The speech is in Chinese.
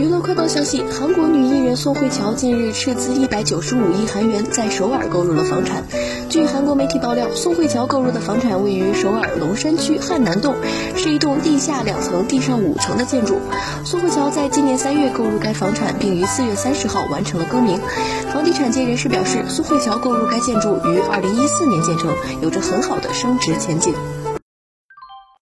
娱乐快报消息韩国女艺人宋慧乔近日斥资一百九十五亿韩元在首尔购入了房产。据韩国媒体爆料宋慧乔购入的房产位于首尔龙山区汉南洞是一栋地下两层地上五层的建筑。宋慧乔在今年三月购入该房产并于四月三十号完成了更名。房地产界人士表示宋慧乔购入该建筑于二零一四年建成有着很好的升值前景。